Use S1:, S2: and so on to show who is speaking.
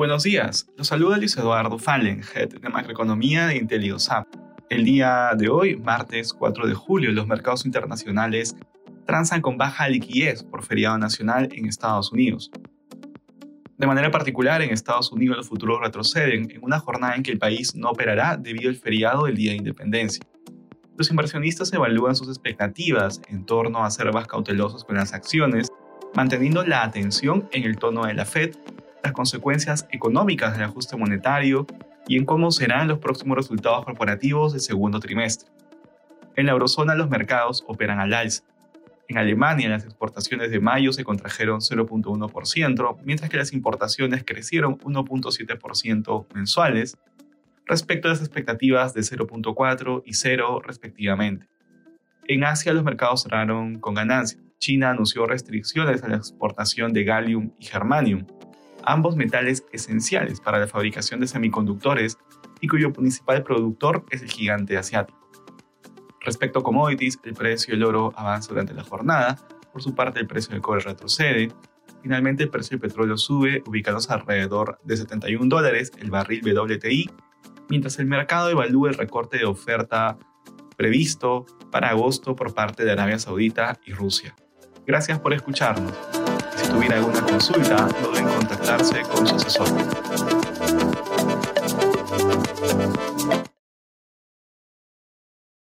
S1: Buenos días, los saluda Luis Eduardo Fallen, Head de Macroeconomía de IntelioSAP. El día de hoy, martes 4 de julio, los mercados internacionales transan con baja liquidez por feriado nacional en Estados Unidos. De manera particular, en Estados Unidos los futuros retroceden en una jornada en que el país no operará debido al feriado del Día de Independencia. Los inversionistas evalúan sus expectativas en torno a ser más cautelosos con las acciones, manteniendo la atención en el tono de la Fed, las consecuencias económicas del ajuste monetario y en cómo serán los próximos resultados corporativos del segundo trimestre. En la eurozona los mercados operan al alza. En Alemania las exportaciones de mayo se contrajeron 0.1%, mientras que las importaciones crecieron 1.7% mensuales, respecto a las expectativas de 0.4 y 0 respectivamente. En Asia los mercados cerraron con ganancias. China anunció restricciones a la exportación de gallium y germanium, ambos metales esenciales para la fabricación de semiconductores y cuyo principal productor es el gigante asiático. Respecto a commodities, el precio del oro avanza durante la jornada, por su parte el precio del cobre retrocede, finalmente el precio del petróleo sube, ubicándose alrededor de 71 dólares el barril WTI, mientras el mercado evalúa el recorte de oferta previsto para agosto por parte de Arabia Saudita y Rusia. Gracias por escucharnos. Si tuviera alguna consulta, no deben contactarse con su asesor.